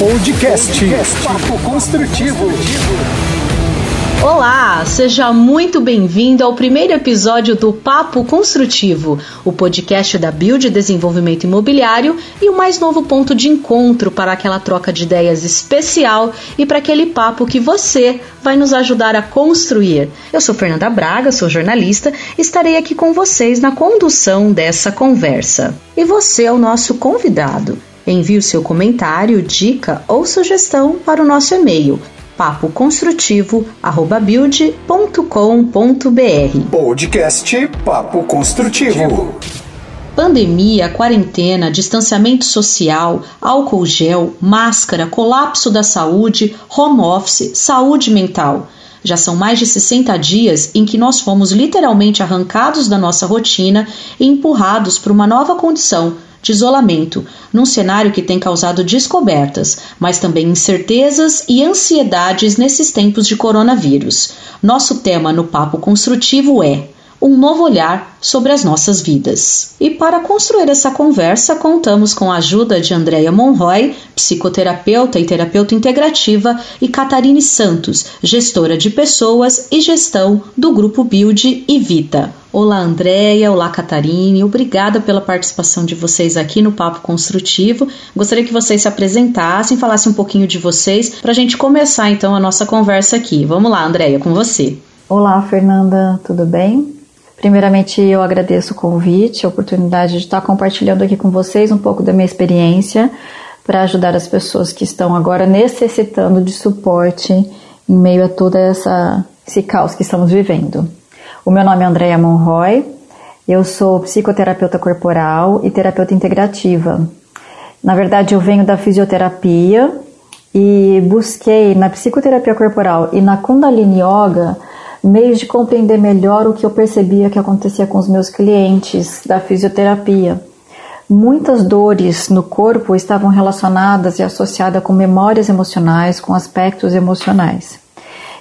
Podcast Papo Construtivo. Olá, seja muito bem-vindo ao primeiro episódio do Papo Construtivo, o podcast da Build Desenvolvimento Imobiliário e o mais novo ponto de encontro para aquela troca de ideias especial e para aquele papo que você vai nos ajudar a construir. Eu sou Fernanda Braga, sou jornalista, estarei aqui com vocês na condução dessa conversa. E você é o nosso convidado. Envie o seu comentário, dica ou sugestão para o nosso e-mail papoconstrutivo@build.com.br. Podcast Papo Construtivo. Pandemia, quarentena, distanciamento social, álcool gel, máscara, colapso da saúde, home office, saúde mental. Já são mais de 60 dias em que nós fomos literalmente arrancados da nossa rotina e empurrados para uma nova condição de isolamento, num cenário que tem causado descobertas, mas também incertezas e ansiedades nesses tempos de coronavírus. Nosso tema no Papo Construtivo é um novo olhar sobre as nossas vidas. E para construir essa conversa, contamos com a ajuda de Andréia Monroy, psicoterapeuta e terapeuta integrativa, e Catarine Santos, gestora de pessoas e gestão do grupo Build e Vita. Olá, Andréia. Olá, Catarine. Obrigada pela participação de vocês aqui no Papo Construtivo. Gostaria que vocês se apresentassem, falassem um pouquinho de vocês, para a gente começar então a nossa conversa aqui. Vamos lá, Andréia, com você. Olá, Fernanda, tudo bem? Primeiramente, eu agradeço o convite, a oportunidade de estar compartilhando aqui com vocês um pouco da minha experiência para ajudar as pessoas que estão agora necessitando de suporte em meio a todo essa, esse caos que estamos vivendo. O meu nome é Andrea Monroy, eu sou psicoterapeuta corporal e terapeuta integrativa. Na verdade, eu venho da fisioterapia e busquei na psicoterapia corporal e na Kundalini Yoga meios de compreender melhor o que eu percebia que acontecia com os meus clientes da fisioterapia. Muitas dores no corpo estavam relacionadas e associadas com memórias emocionais, com aspectos emocionais.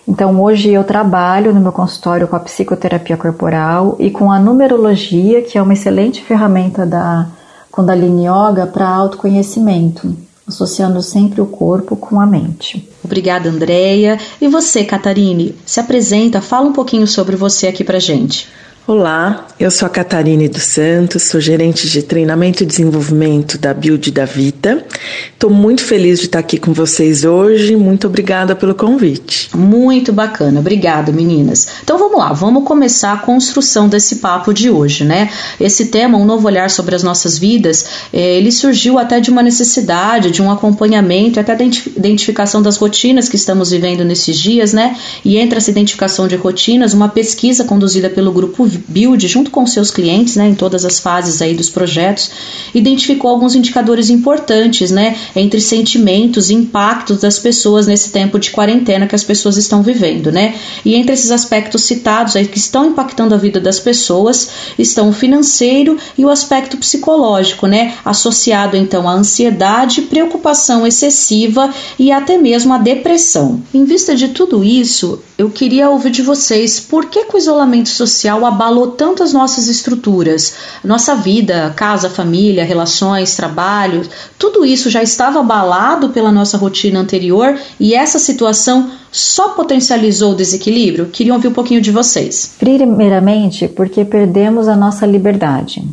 Então, hoje eu trabalho no meu consultório com a psicoterapia corporal e com a numerologia, que é uma excelente ferramenta da Kundalini Yoga para autoconhecimento associando sempre o corpo com a mente. Obrigada, Andréia. E você, Catarine, se apresenta, fala um pouquinho sobre você aqui pra gente. Olá, eu sou a Catarine dos Santos, sou gerente de treinamento e desenvolvimento da Build da Vita. Estou muito feliz de estar aqui com vocês hoje. Muito obrigada pelo convite. Muito bacana, obrigada, meninas. Então vamos lá, vamos começar a construção desse papo de hoje, né? Esse tema, um novo olhar sobre as nossas vidas, é, ele surgiu até de uma necessidade, de um acompanhamento, até da identificação das rotinas que estamos vivendo nesses dias, né? E entre essa identificação de rotinas, uma pesquisa conduzida pelo grupo Build, junto com seus clientes, né, em todas as fases aí dos projetos, identificou alguns indicadores importantes, né, entre sentimentos e impactos das pessoas nesse tempo de quarentena que as pessoas estão vivendo, né? E entre esses aspectos citados aí que estão impactando a vida das pessoas, estão o financeiro e o aspecto psicológico, né, associado então à ansiedade, preocupação excessiva e até mesmo à depressão. Em vista de tudo isso, eu queria ouvir de vocês por que, que o isolamento social abalou tanto as nossas estruturas, nossa vida, casa, família, relações, trabalho, tudo isso já estava abalado pela nossa rotina anterior e essa situação só potencializou o desequilíbrio? Queria ouvir um pouquinho de vocês. Primeiramente, porque perdemos a nossa liberdade.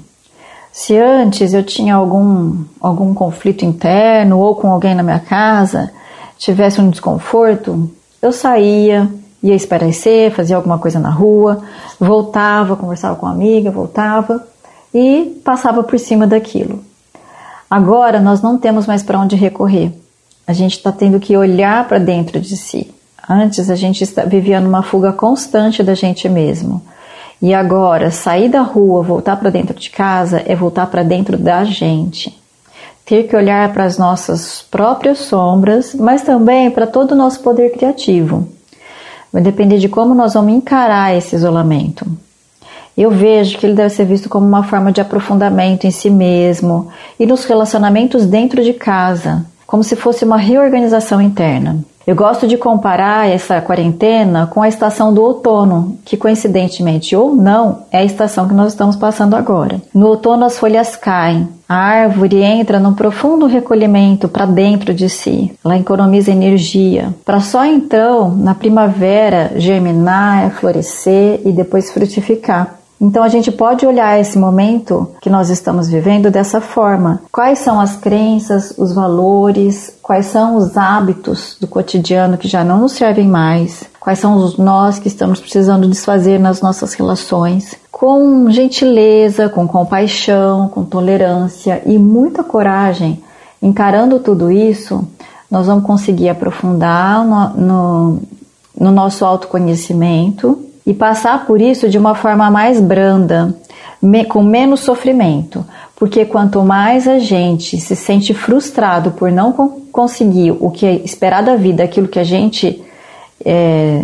Se antes eu tinha algum, algum conflito interno ou com alguém na minha casa, tivesse um desconforto, eu saía, ia espairecer, fazia alguma coisa na rua, voltava, conversava com a amiga, voltava e passava por cima daquilo. Agora nós não temos mais para onde recorrer. A gente está tendo que olhar para dentro de si. Antes a gente vivia numa fuga constante da gente mesmo. E agora, sair da rua, voltar para dentro de casa, é voltar para dentro da gente. Ter que olhar para as nossas próprias sombras, mas também para todo o nosso poder criativo. Vai depender de como nós vamos encarar esse isolamento. Eu vejo que ele deve ser visto como uma forma de aprofundamento em si mesmo e nos relacionamentos dentro de casa, como se fosse uma reorganização interna. Eu gosto de comparar essa quarentena com a estação do outono, que coincidentemente ou não é a estação que nós estamos passando agora. No outono as folhas caem, a árvore entra num profundo recolhimento para dentro de si. Ela economiza energia, para só então, na primavera, germinar, florescer e depois frutificar. Então a gente pode olhar esse momento que nós estamos vivendo dessa forma. Quais são as crenças, os valores, quais são os hábitos do cotidiano que já não nos servem mais? Quais são os nós que estamos precisando desfazer nas nossas relações? Com gentileza, com compaixão, com tolerância e muita coragem, encarando tudo isso, nós vamos conseguir aprofundar no, no, no nosso autoconhecimento e passar por isso de uma forma mais branda, com menos sofrimento. Porque quanto mais a gente se sente frustrado por não conseguir o que é esperar da vida, aquilo que a gente é,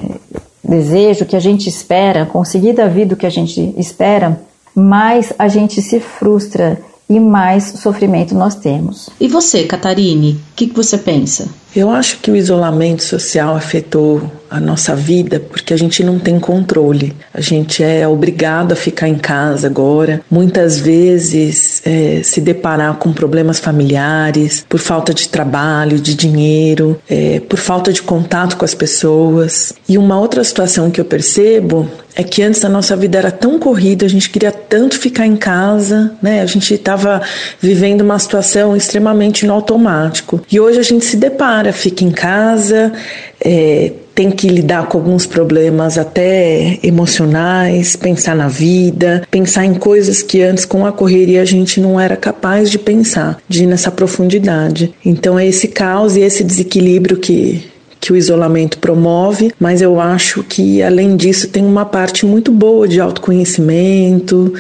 deseja, o que a gente espera, conseguir da vida o que a gente espera, mais a gente se frustra e mais sofrimento nós temos. E você, Catarine, o que, que você pensa? Eu acho que o isolamento social afetou a nossa vida porque a gente não tem controle. A gente é obrigado a ficar em casa agora, muitas vezes é, se deparar com problemas familiares, por falta de trabalho, de dinheiro, é, por falta de contato com as pessoas. E uma outra situação que eu percebo é que antes a nossa vida era tão corrida, a gente queria tanto ficar em casa, né? A gente estava vivendo uma situação extremamente no automático. E hoje a gente se depara, fica em casa, é, tem que lidar com alguns problemas até emocionais, pensar na vida, pensar em coisas que antes com a correria a gente não era capaz de pensar, de ir nessa profundidade. Então é esse caos e esse desequilíbrio que que o isolamento promove, mas eu acho que além disso tem uma parte muito boa de autoconhecimento,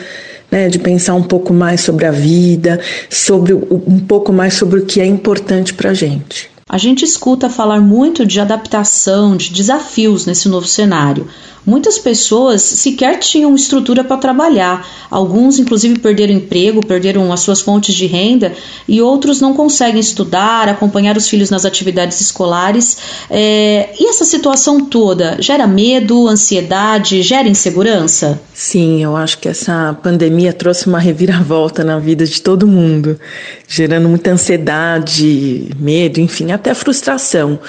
né, de pensar um pouco mais sobre a vida, sobre um pouco mais sobre o que é importante para gente. A gente escuta falar muito de adaptação, de desafios nesse novo cenário. Muitas pessoas sequer tinham estrutura para trabalhar. Alguns, inclusive, perderam emprego, perderam as suas fontes de renda e outros não conseguem estudar, acompanhar os filhos nas atividades escolares. É... E essa situação toda gera medo, ansiedade, gera insegurança? Sim, eu acho que essa pandemia trouxe uma reviravolta na vida de todo mundo, gerando muita ansiedade, medo, enfim, até frustração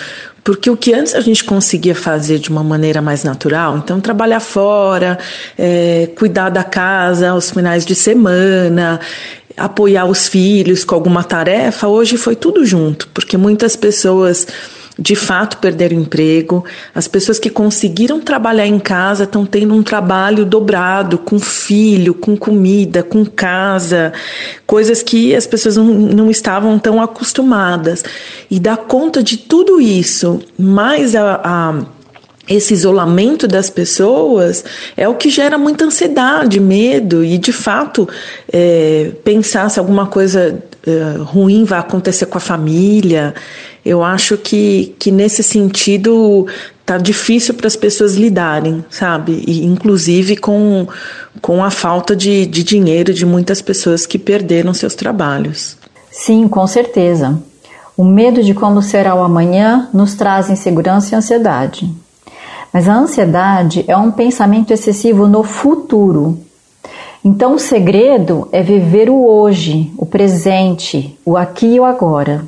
porque o que antes a gente conseguia fazer de uma maneira mais natural, então trabalhar fora, é, cuidar da casa aos finais de semana, apoiar os filhos com alguma tarefa, hoje foi tudo junto, porque muitas pessoas de fato perderam emprego. As pessoas que conseguiram trabalhar em casa estão tendo um trabalho dobrado, com filho, com comida, com casa, coisas que as pessoas não, não estavam tão acostumadas. E dar conta de tudo isso, mais a, a esse isolamento das pessoas é o que gera muita ansiedade, medo e, de fato, é, pensar se alguma coisa é, ruim vai acontecer com a família. Eu acho que, que nesse sentido tá difícil para as pessoas lidarem, sabe? E, inclusive com, com a falta de, de dinheiro de muitas pessoas que perderam seus trabalhos. Sim, com certeza. O medo de como será o amanhã nos traz insegurança e ansiedade. Mas a ansiedade é um pensamento excessivo no futuro. Então, o segredo é viver o hoje, o presente, o aqui e o agora.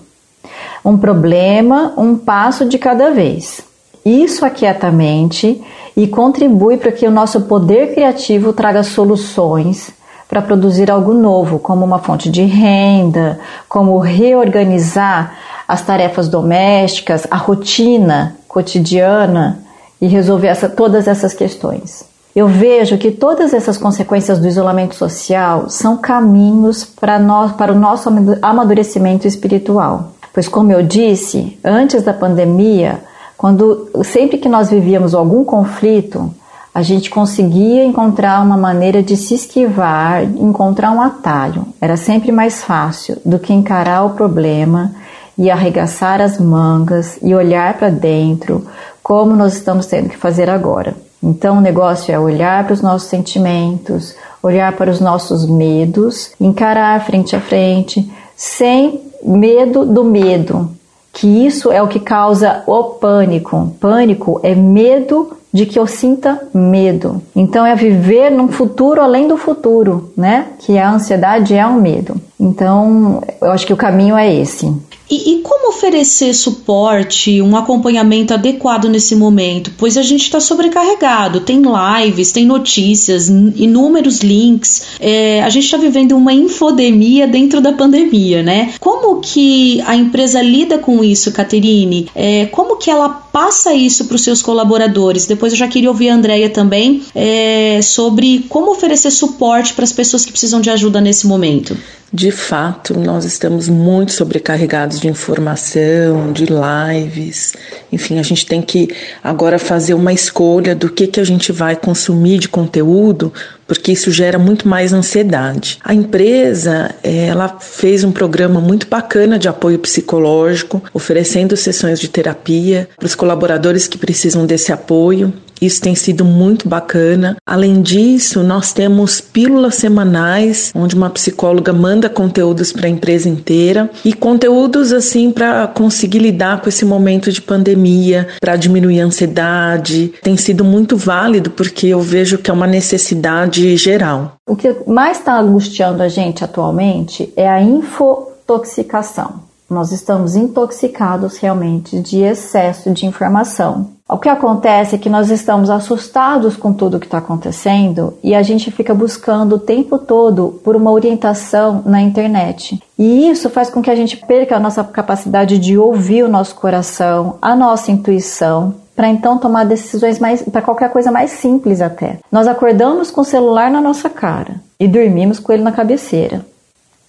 Um problema, um passo de cada vez. Isso aquieta a mente e contribui para que o nosso poder criativo traga soluções para produzir algo novo, como uma fonte de renda, como reorganizar as tarefas domésticas, a rotina cotidiana e resolver essa, todas essas questões. Eu vejo que todas essas consequências do isolamento social são caminhos para, nós, para o nosso amadurecimento espiritual. Pois, como eu disse, antes da pandemia, quando sempre que nós vivíamos algum conflito, a gente conseguia encontrar uma maneira de se esquivar, encontrar um atalho. Era sempre mais fácil do que encarar o problema e arregaçar as mangas e olhar para dentro, como nós estamos tendo que fazer agora. Então, o negócio é olhar para os nossos sentimentos, olhar para os nossos medos, encarar frente a frente, sem medo do medo, que isso é o que causa o pânico. Pânico é medo de que eu sinta medo. Então é viver num futuro além do futuro, né? Que a ansiedade é um medo. Então, eu acho que o caminho é esse. E, e, como oferecer suporte, um acompanhamento adequado nesse momento? Pois a gente está sobrecarregado, tem lives, tem notícias, inúmeros links. É, a gente está vivendo uma infodemia dentro da pandemia, né? Como que a empresa lida com isso, Caterine? É, como que ela passa isso para os seus colaboradores? Depois eu já queria ouvir a Andrea também é, sobre como oferecer suporte para as pessoas que precisam de ajuda nesse momento. De fato, nós estamos muito sobrecarregados de informação, de lives. Enfim, a gente tem que agora fazer uma escolha do que, que a gente vai consumir de conteúdo, porque isso gera muito mais ansiedade. A empresa, ela fez um programa muito bacana de apoio psicológico, oferecendo sessões de terapia para os colaboradores que precisam desse apoio. Isso tem sido muito bacana. Além disso, nós temos pílulas semanais, onde uma psicóloga manda conteúdos para a empresa inteira e conteúdos assim para conseguir lidar com esse momento de pandemia, para diminuir a ansiedade. Tem sido muito válido porque eu vejo que é uma necessidade geral. O que mais está angustiando a gente atualmente é a infotoxicação. Nós estamos intoxicados realmente de excesso de informação. O que acontece é que nós estamos assustados com tudo que está acontecendo e a gente fica buscando o tempo todo por uma orientação na internet. E isso faz com que a gente perca a nossa capacidade de ouvir o nosso coração, a nossa intuição, para então tomar decisões mais para qualquer coisa mais simples até. Nós acordamos com o celular na nossa cara e dormimos com ele na cabeceira.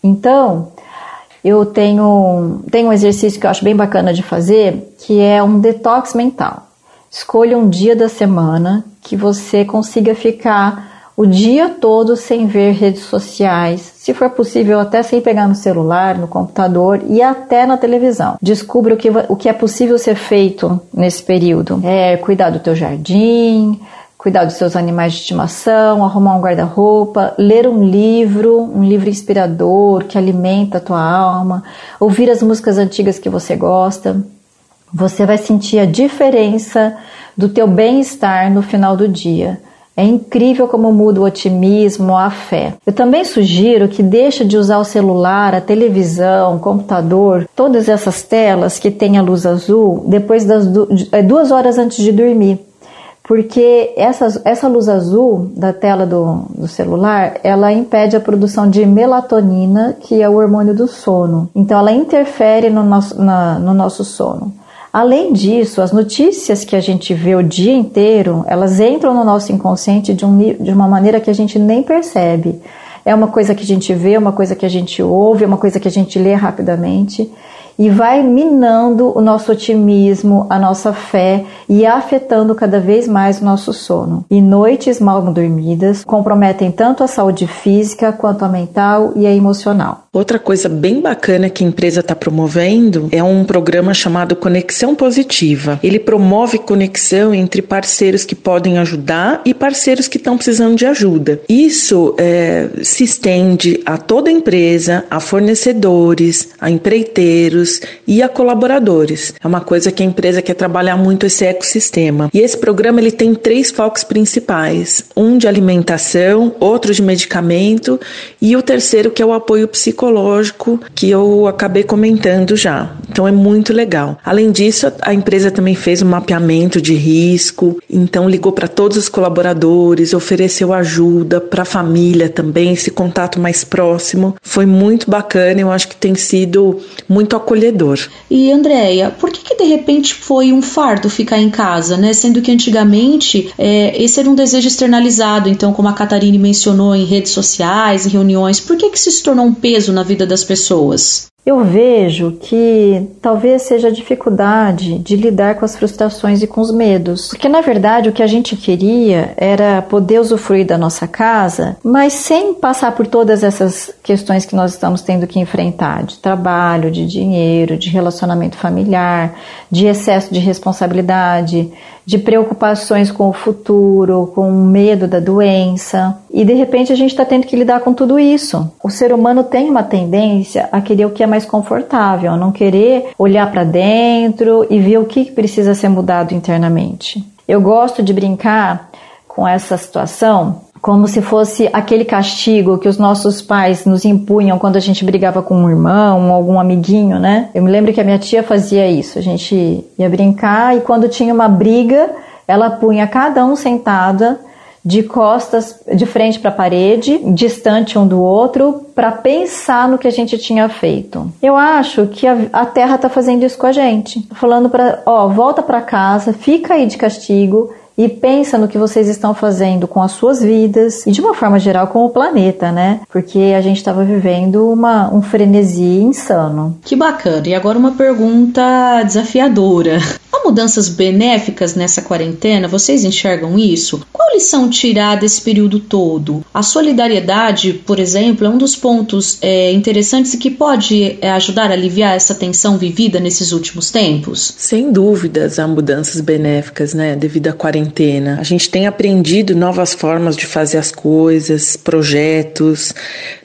Então, eu tenho, tenho um exercício que eu acho bem bacana de fazer, que é um detox mental. Escolha um dia da semana que você consiga ficar o dia todo sem ver redes sociais, se for possível até sem pegar no celular, no computador e até na televisão. Descubra o que, o que é possível ser feito nesse período. É cuidar do teu jardim, cuidar dos seus animais de estimação, arrumar um guarda-roupa, ler um livro, um livro inspirador que alimenta a tua alma, ouvir as músicas antigas que você gosta. Você vai sentir a diferença do teu bem-estar no final do dia. É incrível como muda o otimismo, a fé. Eu também sugiro que deixe de usar o celular, a televisão, o computador, todas essas telas que têm a luz azul depois das é, duas horas antes de dormir porque essa, essa luz azul da tela do, do celular, ela impede a produção de melatonina, que é o hormônio do sono. Então, ela interfere no nosso, na, no nosso sono. Além disso, as notícias que a gente vê o dia inteiro, elas entram no nosso inconsciente de, um, de uma maneira que a gente nem percebe. É uma coisa que a gente vê, é uma coisa que a gente ouve, é uma coisa que a gente lê rapidamente e vai minando o nosso otimismo, a nossa fé e afetando cada vez mais o nosso sono. E noites mal dormidas comprometem tanto a saúde física quanto a mental e a emocional. Outra coisa bem bacana que a empresa está promovendo é um programa chamado Conexão Positiva. Ele promove conexão entre parceiros que podem ajudar e parceiros que estão precisando de ajuda. Isso é, se estende a toda a empresa, a fornecedores, a empreiteiros e a colaboradores. É uma coisa que a empresa quer trabalhar muito esse ecossistema. E esse programa ele tem três focos principais: um de alimentação, outro de medicamento e o terceiro que é o apoio psicológico que eu acabei comentando já. Então é muito legal. Além disso, a empresa também fez um mapeamento de risco, então ligou para todos os colaboradores, ofereceu ajuda para a família também, esse contato mais próximo. Foi muito bacana, eu acho que tem sido muito acolhedor acolhedor. E Andréia, por que, que de repente foi um fardo ficar em casa, né? Sendo que antigamente é, esse era um desejo externalizado, então, como a Catarine mencionou em redes sociais, em reuniões, por que, que se tornou um peso na vida das pessoas? Eu vejo que talvez seja a dificuldade de lidar com as frustrações e com os medos. Porque na verdade o que a gente queria era poder usufruir da nossa casa, mas sem passar por todas essas questões que nós estamos tendo que enfrentar: de trabalho, de dinheiro, de relacionamento familiar, de excesso de responsabilidade, de preocupações com o futuro, com o medo da doença. E de repente a gente está tendo que lidar com tudo isso. O ser humano tem uma tendência a querer o que é mais confortável, a não querer olhar para dentro e ver o que precisa ser mudado internamente. Eu gosto de brincar com essa situação como se fosse aquele castigo que os nossos pais nos impunham quando a gente brigava com um irmão, algum amiguinho, né? Eu me lembro que a minha tia fazia isso. A gente ia brincar e quando tinha uma briga, ela punha cada um sentada de costas de frente para a parede, distante um do outro, para pensar no que a gente tinha feito. Eu acho que a, a Terra está fazendo isso com a gente, falando para, ó, volta para casa, fica aí de castigo e pensa no que vocês estão fazendo com as suas vidas e de uma forma geral com o planeta, né? Porque a gente estava vivendo uma, um frenesi insano. Que bacana. E agora uma pergunta desafiadora. Há mudanças benéficas nessa quarentena? Vocês enxergam isso? Qual lição tirar desse período todo? A solidariedade, por exemplo, é um dos pontos é, interessantes e que pode é, ajudar a aliviar essa tensão vivida nesses últimos tempos? Sem dúvidas, há mudanças benéficas, né, devido à quarentena. A gente tem aprendido novas formas de fazer as coisas, projetos,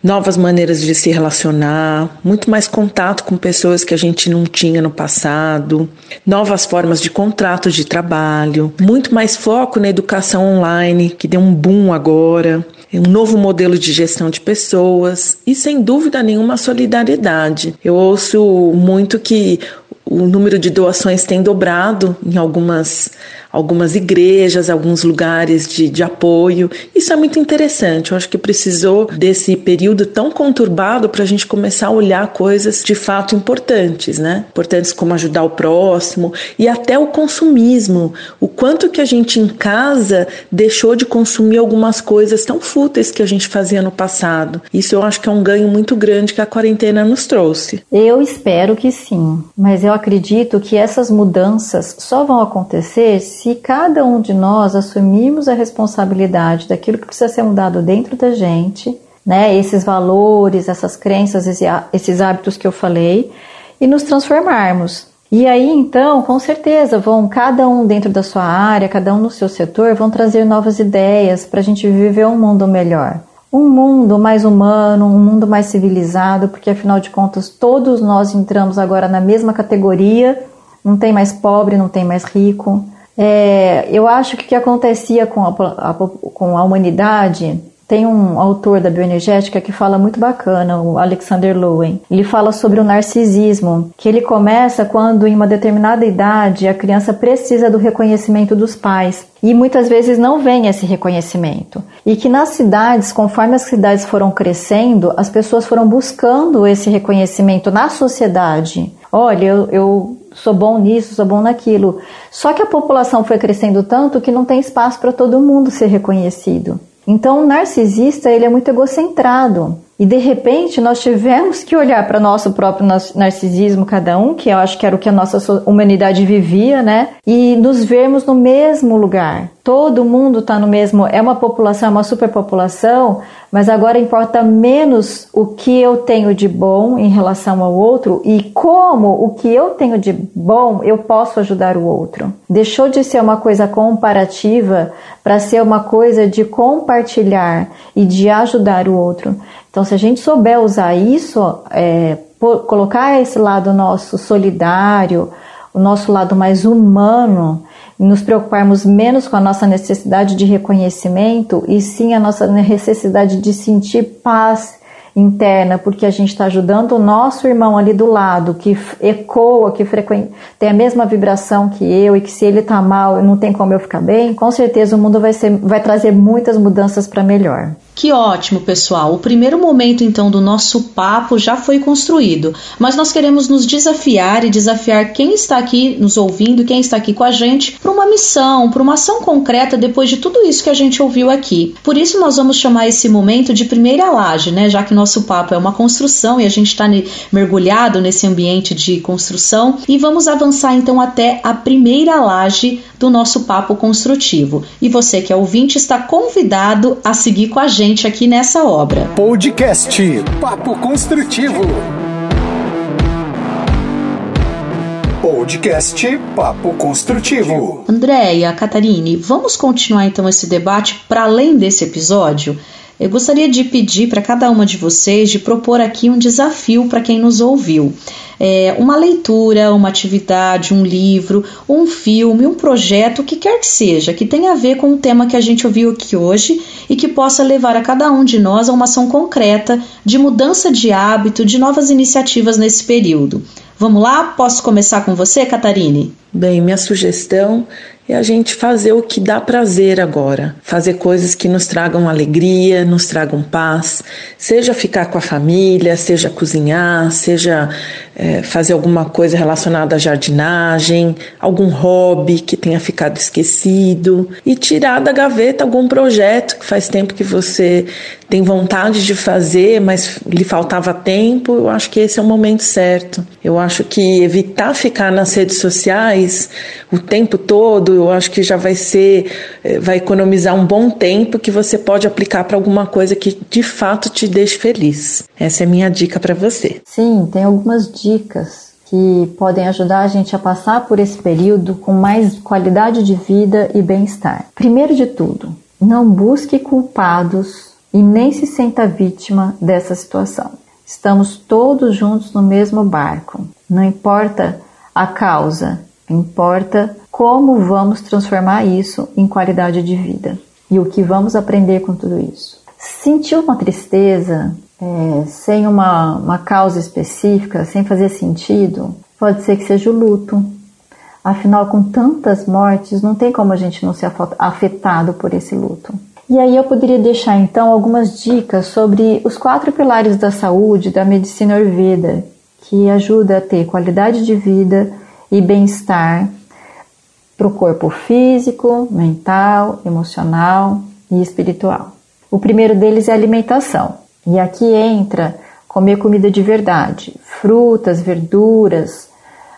novas maneiras de se relacionar, muito mais contato com pessoas que a gente não tinha no passado, novas formas de contrato de trabalho, muito mais foco na educação online, que deu um boom agora, um novo modelo de gestão de pessoas e, sem dúvida nenhuma, solidariedade. Eu ouço muito que o número de doações tem dobrado em algumas algumas igrejas, alguns lugares de, de apoio. Isso é muito interessante. Eu acho que precisou desse período tão conturbado para a gente começar a olhar coisas de fato importantes, né? Importantes como ajudar o próximo e até o consumismo. O quanto que a gente em casa deixou de consumir algumas coisas tão fúteis que a gente fazia no passado. Isso eu acho que é um ganho muito grande que a quarentena nos trouxe. Eu espero que sim, mas eu acredito que essas mudanças só vão acontecer se cada um de nós assumirmos a responsabilidade daquilo que precisa ser mudado dentro da gente, né, esses valores, essas crenças, esses hábitos que eu falei, e nos transformarmos. E aí, então, com certeza, vão cada um dentro da sua área, cada um no seu setor, vão trazer novas ideias para a gente viver um mundo melhor. Um mundo mais humano, um mundo mais civilizado, porque afinal de contas todos nós entramos agora na mesma categoria, não tem mais pobre, não tem mais rico, é, eu acho que o que acontecia com a, a, com a humanidade tem um autor da bioenergética que fala muito bacana, o Alexander Lowen. Ele fala sobre o narcisismo, que ele começa quando, em uma determinada idade, a criança precisa do reconhecimento dos pais. E muitas vezes não vem esse reconhecimento. E que nas cidades, conforme as cidades foram crescendo, as pessoas foram buscando esse reconhecimento na sociedade. Olha, eu, eu sou bom nisso, sou bom naquilo. Só que a população foi crescendo tanto que não tem espaço para todo mundo ser reconhecido. Então, o narcisista ele é muito egocentrado. E de repente nós tivemos que olhar para nosso próprio narcisismo, cada um, que eu acho que era o que a nossa humanidade vivia, né? E nos vermos no mesmo lugar. Todo mundo está no mesmo. É uma população, é uma superpopulação, mas agora importa menos o que eu tenho de bom em relação ao outro e como o que eu tenho de bom eu posso ajudar o outro. Deixou de ser uma coisa comparativa para ser uma coisa de compartilhar e de ajudar o outro. Então, se a gente souber usar isso, é, colocar esse lado nosso solidário, o nosso lado mais humano, nos preocuparmos menos com a nossa necessidade de reconhecimento e sim a nossa necessidade de sentir paz interna, porque a gente está ajudando o nosso irmão ali do lado, que ecoa, que tem a mesma vibração que eu, e que se ele está mal, não tem como eu ficar bem, com certeza o mundo vai, ser, vai trazer muitas mudanças para melhor. Que ótimo, pessoal! O primeiro momento então do nosso papo já foi construído, mas nós queremos nos desafiar e desafiar quem está aqui nos ouvindo, quem está aqui com a gente, para uma missão, para uma ação concreta depois de tudo isso que a gente ouviu aqui. Por isso nós vamos chamar esse momento de primeira laje, né? Já que nosso papo é uma construção e a gente está mergulhado nesse ambiente de construção, e vamos avançar então até a primeira laje do nosso papo construtivo. E você que é ouvinte está convidado a seguir com a gente gente aqui nessa obra. Podcast Papo Construtivo. Podcast Papo Construtivo. Andréia, Catarine, vamos continuar então esse debate para além desse episódio? Eu gostaria de pedir para cada uma de vocês de propor aqui um desafio para quem nos ouviu. É, uma leitura, uma atividade, um livro, um filme, um projeto, o que quer que seja, que tenha a ver com o tema que a gente ouviu aqui hoje e que possa levar a cada um de nós a uma ação concreta de mudança de hábito, de novas iniciativas nesse período. Vamos lá? Posso começar com você, Catarine? Bem, minha sugestão é a gente fazer o que dá prazer agora, fazer coisas que nos tragam alegria, nos tragam paz, seja ficar com a família, seja cozinhar, seja é, fazer alguma coisa relacionada à jardinagem, algum hobby que tenha ficado esquecido. E tirar da gaveta algum projeto que faz tempo que você tem vontade de fazer, mas lhe faltava tempo. Eu acho que esse é o momento certo. Eu acho que evitar ficar nas redes sociais o tempo todo, eu acho que já vai ser, é, vai economizar um bom tempo que você pode aplicar para alguma coisa que de fato te deixe feliz. Essa é a minha dica para você. Sim, tem algumas dicas que podem ajudar a gente a passar por esse período com mais qualidade de vida e bem-estar. Primeiro de tudo, não busque culpados e nem se sinta vítima dessa situação. Estamos todos juntos no mesmo barco. Não importa a causa, importa como vamos transformar isso em qualidade de vida e o que vamos aprender com tudo isso. Sentiu uma tristeza, é, sem uma, uma causa específica, sem fazer sentido, pode ser que seja o luto. Afinal, com tantas mortes, não tem como a gente não ser afetado por esse luto. E aí eu poderia deixar então algumas dicas sobre os quatro pilares da saúde da medicina Ayurveda, que ajuda a ter qualidade de vida e bem-estar para o corpo físico, mental, emocional e espiritual. O primeiro deles é alimentação. E aqui entra comer comida de verdade, frutas, verduras,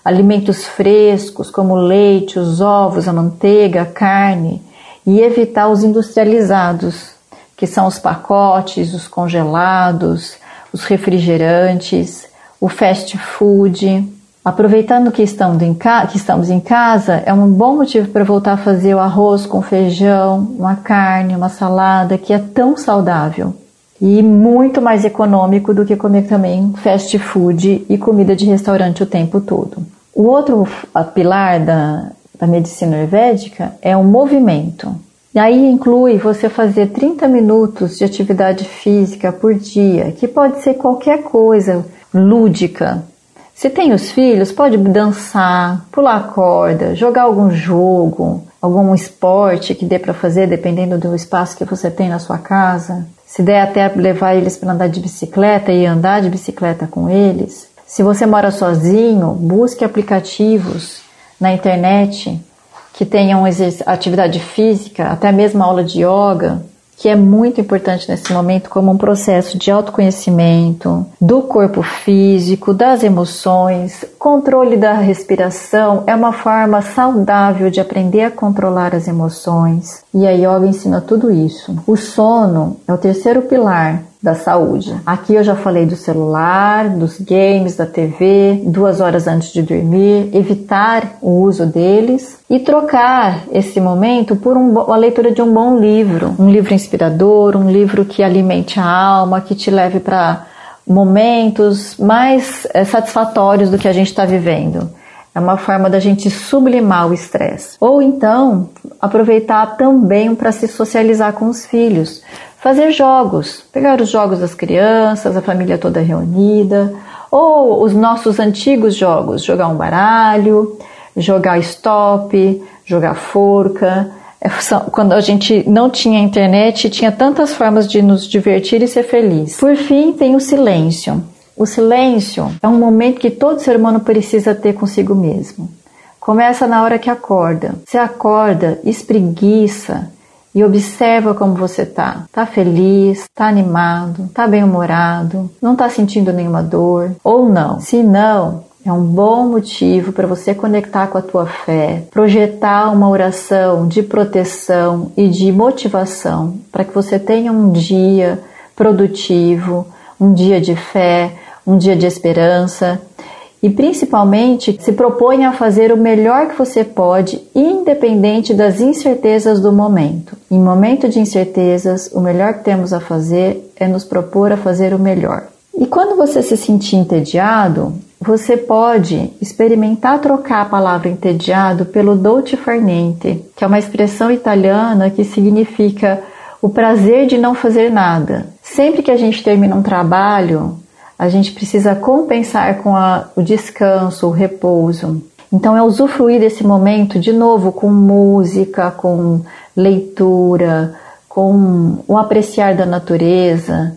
alimentos frescos como leite, os ovos, a manteiga, a carne e evitar os industrializados, que são os pacotes, os congelados, os refrigerantes, o fast food. Aproveitando que estamos, em que estamos em casa, é um bom motivo para voltar a fazer o arroz com feijão, uma carne, uma salada, que é tão saudável e muito mais econômico do que comer também fast food e comida de restaurante o tempo todo. O outro pilar da, da medicina ayurvédica é o movimento. E aí inclui você fazer 30 minutos de atividade física por dia, que pode ser qualquer coisa lúdica. Se tem os filhos, pode dançar, pular corda, jogar algum jogo, algum esporte que dê para fazer, dependendo do espaço que você tem na sua casa. Se der até levar eles para andar de bicicleta e andar de bicicleta com eles. Se você mora sozinho, busque aplicativos na internet que tenham atividade física, até mesmo aula de yoga, que é muito importante nesse momento como um processo de autoconhecimento do corpo físico, das emoções, controle da respiração é uma forma saudável de aprender a controlar as emoções. E a yoga ensina tudo isso. O sono é o terceiro pilar da saúde. Aqui eu já falei do celular, dos games, da TV, duas horas antes de dormir, evitar o uso deles e trocar esse momento por um, a leitura de um bom livro, um livro inspirador, um livro que alimente a alma, que te leve para momentos mais é, satisfatórios do que a gente está vivendo. É uma forma da gente sublimar o estresse. Ou então, aproveitar também para se socializar com os filhos. Fazer jogos, pegar os jogos das crianças, a família toda reunida, ou os nossos antigos jogos, jogar um baralho, jogar stop, jogar forca. É, quando a gente não tinha internet, tinha tantas formas de nos divertir e ser feliz. Por fim, tem o silêncio. O silêncio é um momento que todo ser humano precisa ter consigo mesmo. Começa na hora que acorda. Você acorda, espreguiça e observa como você tá. Tá feliz, tá animado, tá bem-humorado, não tá sentindo nenhuma dor ou não. Se não, é um bom motivo para você conectar com a tua fé, projetar uma oração de proteção e de motivação para que você tenha um dia produtivo, um dia de fé, um dia de esperança e principalmente se propõe a fazer o melhor que você pode, independente das incertezas do momento. Em momento de incertezas, o melhor que temos a fazer é nos propor a fazer o melhor. E quando você se sentir entediado, você pode experimentar trocar a palavra entediado pelo dolce far niente, que é uma expressão italiana que significa o prazer de não fazer nada. Sempre que a gente termina um trabalho, a gente precisa compensar com a, o descanso, o repouso. Então, é usufruir desse momento de novo com música, com leitura, com o apreciar da natureza,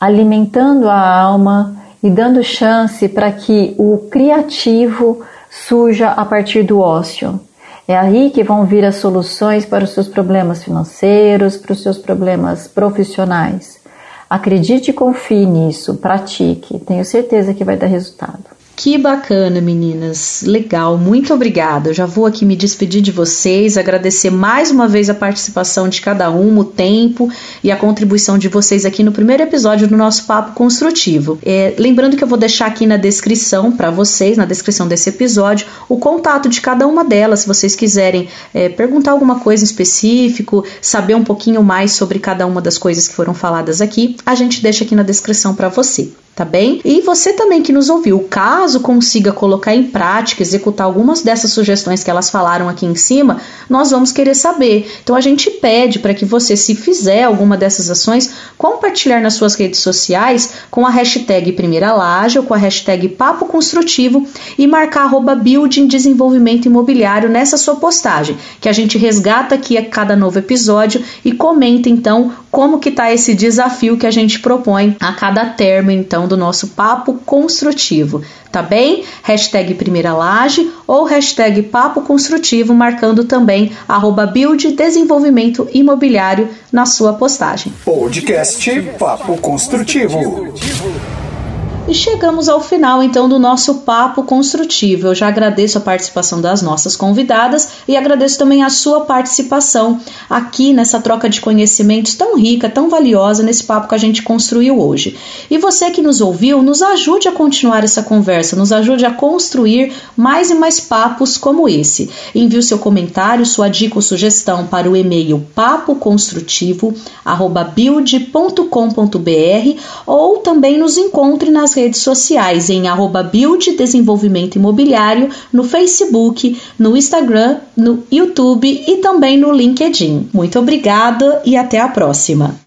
alimentando a alma e dando chance para que o criativo surja a partir do ócio. É aí que vão vir as soluções para os seus problemas financeiros, para os seus problemas profissionais. Acredite e confie nisso, pratique, tenho certeza que vai dar resultado. Que bacana, meninas. Legal, muito obrigada. Eu já vou aqui me despedir de vocês, agradecer mais uma vez a participação de cada um, o tempo e a contribuição de vocês aqui no primeiro episódio do nosso Papo Construtivo. É, lembrando que eu vou deixar aqui na descrição para vocês, na descrição desse episódio, o contato de cada uma delas, se vocês quiserem é, perguntar alguma coisa em específico, saber um pouquinho mais sobre cada uma das coisas que foram faladas aqui, a gente deixa aqui na descrição para você tá bem? E você também que nos ouviu, caso consiga colocar em prática, executar algumas dessas sugestões que elas falaram aqui em cima, nós vamos querer saber. Então a gente pede para que você, se fizer alguma dessas ações, compartilhar nas suas redes sociais com a hashtag Primeira Laje ou com a hashtag Papo Construtivo e marcar arroba Building Desenvolvimento Imobiliário nessa sua postagem, que a gente resgata aqui a cada novo episódio e comenta então como que tá esse desafio que a gente propõe a cada termo então do nosso papo construtivo, tá bem? Hashtag Primeira Laje ou hashtag Papo Construtivo, marcando também arroba Build Desenvolvimento Imobiliário na sua postagem. Podcast Papo Construtivo. E chegamos ao final então do nosso papo construtivo. Eu já agradeço a participação das nossas convidadas e agradeço também a sua participação aqui nessa troca de conhecimentos tão rica, tão valiosa nesse papo que a gente construiu hoje. E você que nos ouviu, nos ajude a continuar essa conversa, nos ajude a construir mais e mais papos como esse. Envie o seu comentário, sua dica ou sugestão para o e-mail papoconstrutivo@build.com.br ou também nos encontre nas redes sociais em arroba Build Desenvolvimento Imobiliário, no Facebook, no Instagram, no YouTube e também no LinkedIn. Muito obrigada e até a próxima!